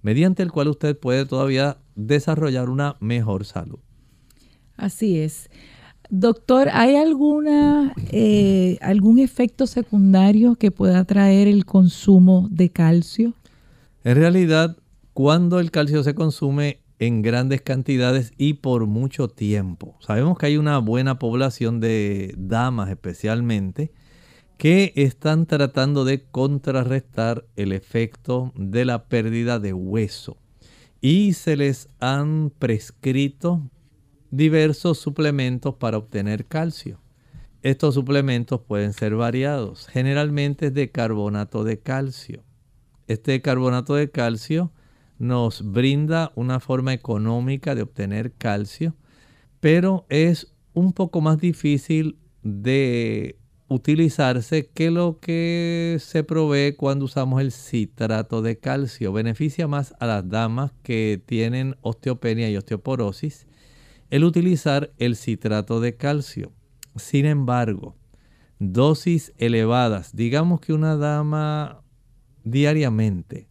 mediante el cual usted puede todavía desarrollar una mejor salud. Así es. Doctor, ¿hay alguna, eh, algún efecto secundario que pueda traer el consumo de calcio? En realidad, cuando el calcio se consume en grandes cantidades y por mucho tiempo, sabemos que hay una buena población de damas especialmente que están tratando de contrarrestar el efecto de la pérdida de hueso y se les han prescrito diversos suplementos para obtener calcio. Estos suplementos pueden ser variados, generalmente es de carbonato de calcio. Este carbonato de calcio nos brinda una forma económica de obtener calcio, pero es un poco más difícil de utilizarse que lo que se provee cuando usamos el citrato de calcio. Beneficia más a las damas que tienen osteopenia y osteoporosis el utilizar el citrato de calcio. Sin embargo, dosis elevadas, digamos que una dama diariamente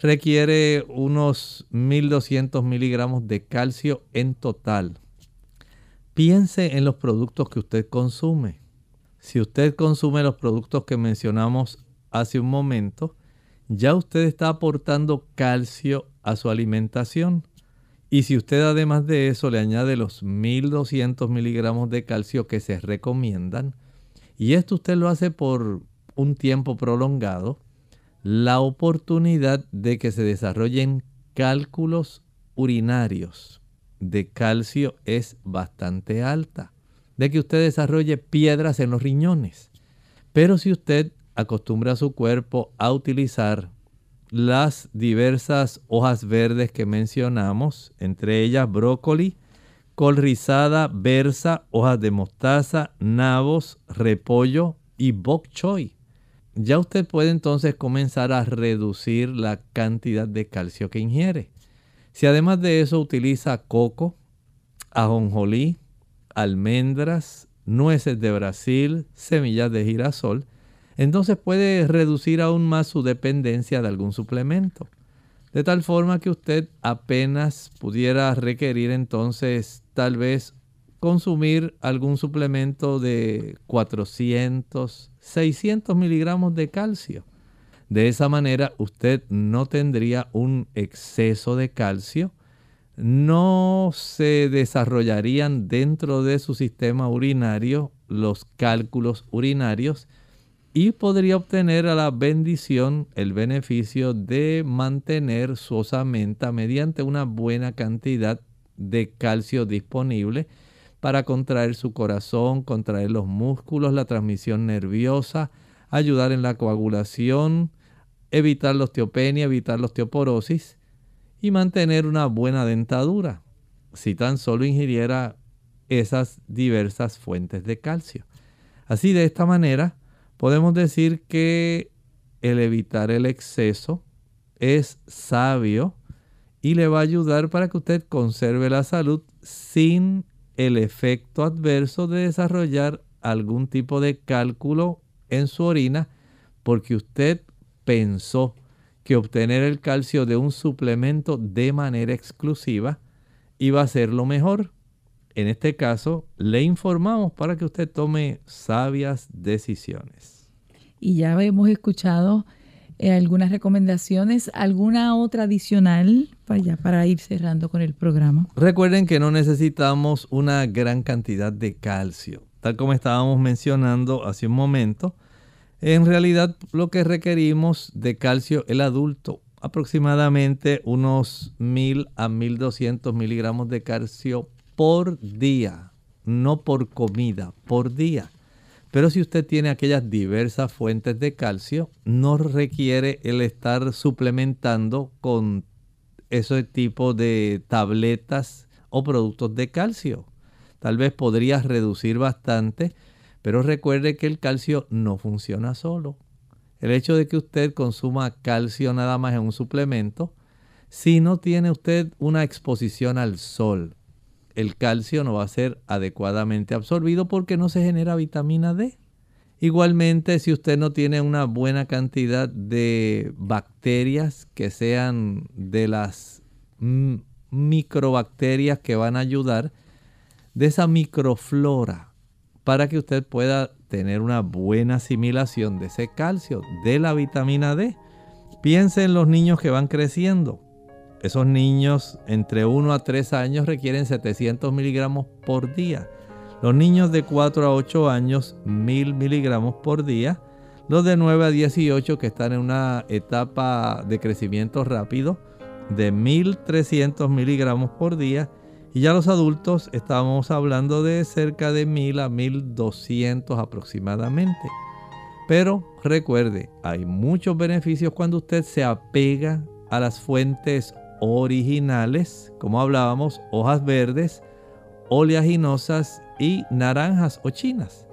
requiere unos 1200 miligramos de calcio en total. piense en los productos que usted consume. Si usted consume los productos que mencionamos hace un momento, ya usted está aportando calcio a su alimentación. Y si usted además de eso le añade los 1200 miligramos de calcio que se recomiendan, y esto usted lo hace por un tiempo prolongado, la oportunidad de que se desarrollen cálculos urinarios de calcio es bastante alta, de que usted desarrolle piedras en los riñones. Pero si usted acostumbra a su cuerpo a utilizar las diversas hojas verdes que mencionamos, entre ellas brócoli, col rizada, berza, hojas de mostaza, nabos, repollo y bok choy. Ya usted puede entonces comenzar a reducir la cantidad de calcio que ingiere. Si además de eso utiliza coco, ajonjolí, almendras, nueces de Brasil, semillas de girasol, entonces puede reducir aún más su dependencia de algún suplemento. De tal forma que usted apenas pudiera requerir entonces tal vez consumir algún suplemento de 400, 600 miligramos de calcio. De esa manera usted no tendría un exceso de calcio, no se desarrollarían dentro de su sistema urinario los cálculos urinarios y podría obtener a la bendición el beneficio de mantener su osamenta mediante una buena cantidad de calcio disponible para contraer su corazón, contraer los músculos, la transmisión nerviosa, ayudar en la coagulación, evitar la osteopenia, evitar la osteoporosis y mantener una buena dentadura si tan solo ingiriera esas diversas fuentes de calcio. Así de esta manera podemos decir que el evitar el exceso es sabio y le va a ayudar para que usted conserve la salud sin el efecto adverso de desarrollar algún tipo de cálculo en su orina porque usted pensó que obtener el calcio de un suplemento de manera exclusiva iba a ser lo mejor. En este caso, le informamos para que usted tome sabias decisiones. Y ya hemos escuchado eh, algunas recomendaciones, alguna otra adicional para, para ir cerrando con el programa. Recuerden que no necesitamos una gran cantidad de calcio, tal como estábamos mencionando hace un momento. En realidad lo que requerimos de calcio el adulto, aproximadamente unos 1000 a 1200 miligramos de calcio por día, no por comida, por día. Pero si usted tiene aquellas diversas fuentes de calcio, no requiere el estar suplementando con ese tipo de tabletas o productos de calcio. Tal vez podría reducir bastante, pero recuerde que el calcio no funciona solo. El hecho de que usted consuma calcio nada más en un suplemento, si no tiene usted una exposición al sol, el calcio no va a ser adecuadamente absorbido porque no se genera vitamina D. Igualmente, si usted no tiene una buena cantidad de bacterias que sean de las microbacterias que van a ayudar, de esa microflora, para que usted pueda tener una buena asimilación de ese calcio, de la vitamina D. Piense en los niños que van creciendo. Esos niños entre 1 a 3 años requieren 700 miligramos por día. Los niños de 4 a 8 años, 1000 miligramos por día. Los de 9 a 18 que están en una etapa de crecimiento rápido, de 1300 miligramos por día. Y ya los adultos estamos hablando de cerca de 1000 a 1200 aproximadamente. Pero recuerde, hay muchos beneficios cuando usted se apega a las fuentes originales, como hablábamos, hojas verdes, oleaginosas y naranjas o chinas.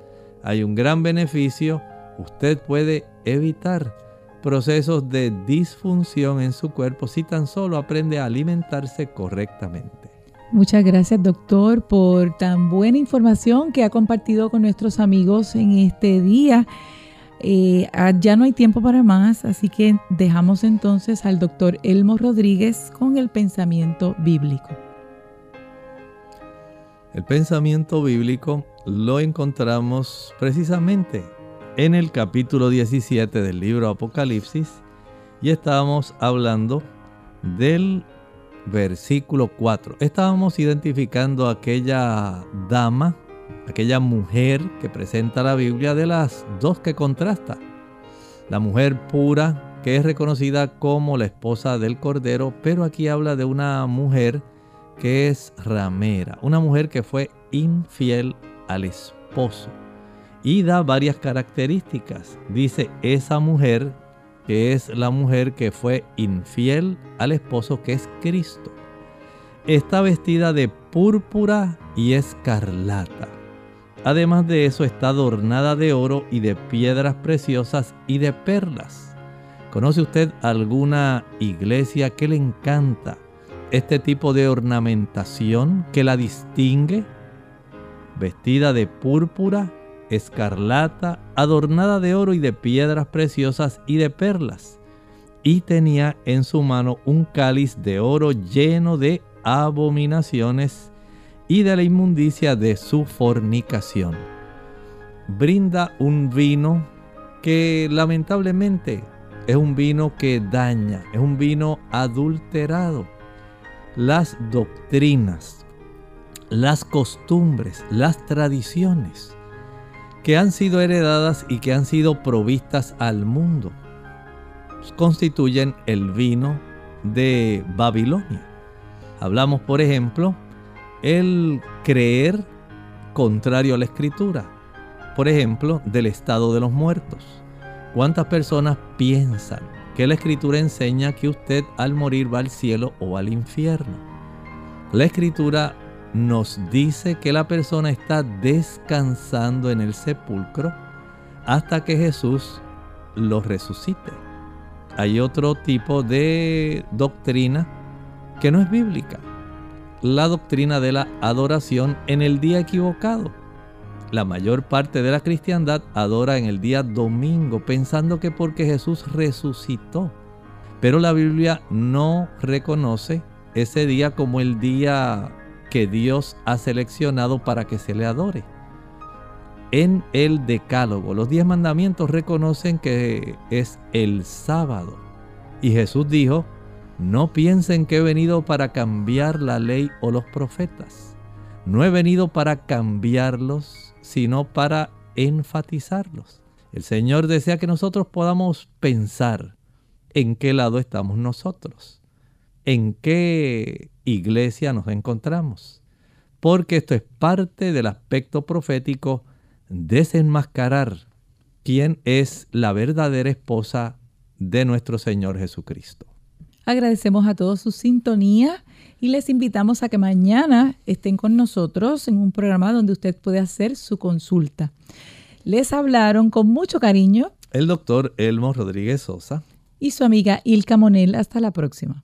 Hay un gran beneficio. Usted puede evitar procesos de disfunción en su cuerpo si tan solo aprende a alimentarse correctamente. Muchas gracias doctor por tan buena información que ha compartido con nuestros amigos en este día. Eh, ah, ya no hay tiempo para más, así que dejamos entonces al doctor Elmo Rodríguez con el pensamiento bíblico. El pensamiento bíblico lo encontramos precisamente en el capítulo 17 del libro Apocalipsis y estábamos hablando del versículo 4. Estábamos identificando aquella dama, aquella mujer que presenta la Biblia de las dos que contrasta. La mujer pura que es reconocida como la esposa del Cordero, pero aquí habla de una mujer que es ramera, una mujer que fue infiel al esposo. Y da varias características. Dice, esa mujer que es la mujer que fue infiel al esposo que es Cristo. Está vestida de púrpura y escarlata. Además de eso está adornada de oro y de piedras preciosas y de perlas. ¿Conoce usted alguna iglesia que le encanta este tipo de ornamentación que la distingue? Vestida de púrpura, escarlata, adornada de oro y de piedras preciosas y de perlas. Y tenía en su mano un cáliz de oro lleno de abominaciones y de la inmundicia de su fornicación. Brinda un vino que lamentablemente es un vino que daña, es un vino adulterado. Las doctrinas, las costumbres, las tradiciones que han sido heredadas y que han sido provistas al mundo constituyen el vino de Babilonia. Hablamos, por ejemplo, el creer contrario a la escritura. Por ejemplo, del estado de los muertos. ¿Cuántas personas piensan que la escritura enseña que usted al morir va al cielo o al infierno? La escritura nos dice que la persona está descansando en el sepulcro hasta que Jesús lo resucite. Hay otro tipo de doctrina que no es bíblica. La doctrina de la adoración en el día equivocado la mayor parte de la cristiandad adora en el día domingo pensando que porque Jesús resucitó. Pero la Biblia no reconoce ese día como el día que Dios ha seleccionado para que se le adore. En el Decálogo, los diez mandamientos reconocen que es el sábado. Y Jesús dijo, no piensen que he venido para cambiar la ley o los profetas. No he venido para cambiarlos, sino para enfatizarlos. El Señor desea que nosotros podamos pensar en qué lado estamos nosotros, en qué iglesia nos encontramos, porque esto es parte del aspecto profético desenmascarar quién es la verdadera esposa de nuestro Señor Jesucristo. Agradecemos a todos su sintonía y les invitamos a que mañana estén con nosotros en un programa donde usted puede hacer su consulta. Les hablaron con mucho cariño el doctor Elmo Rodríguez Sosa y su amiga Ilka Monel. Hasta la próxima.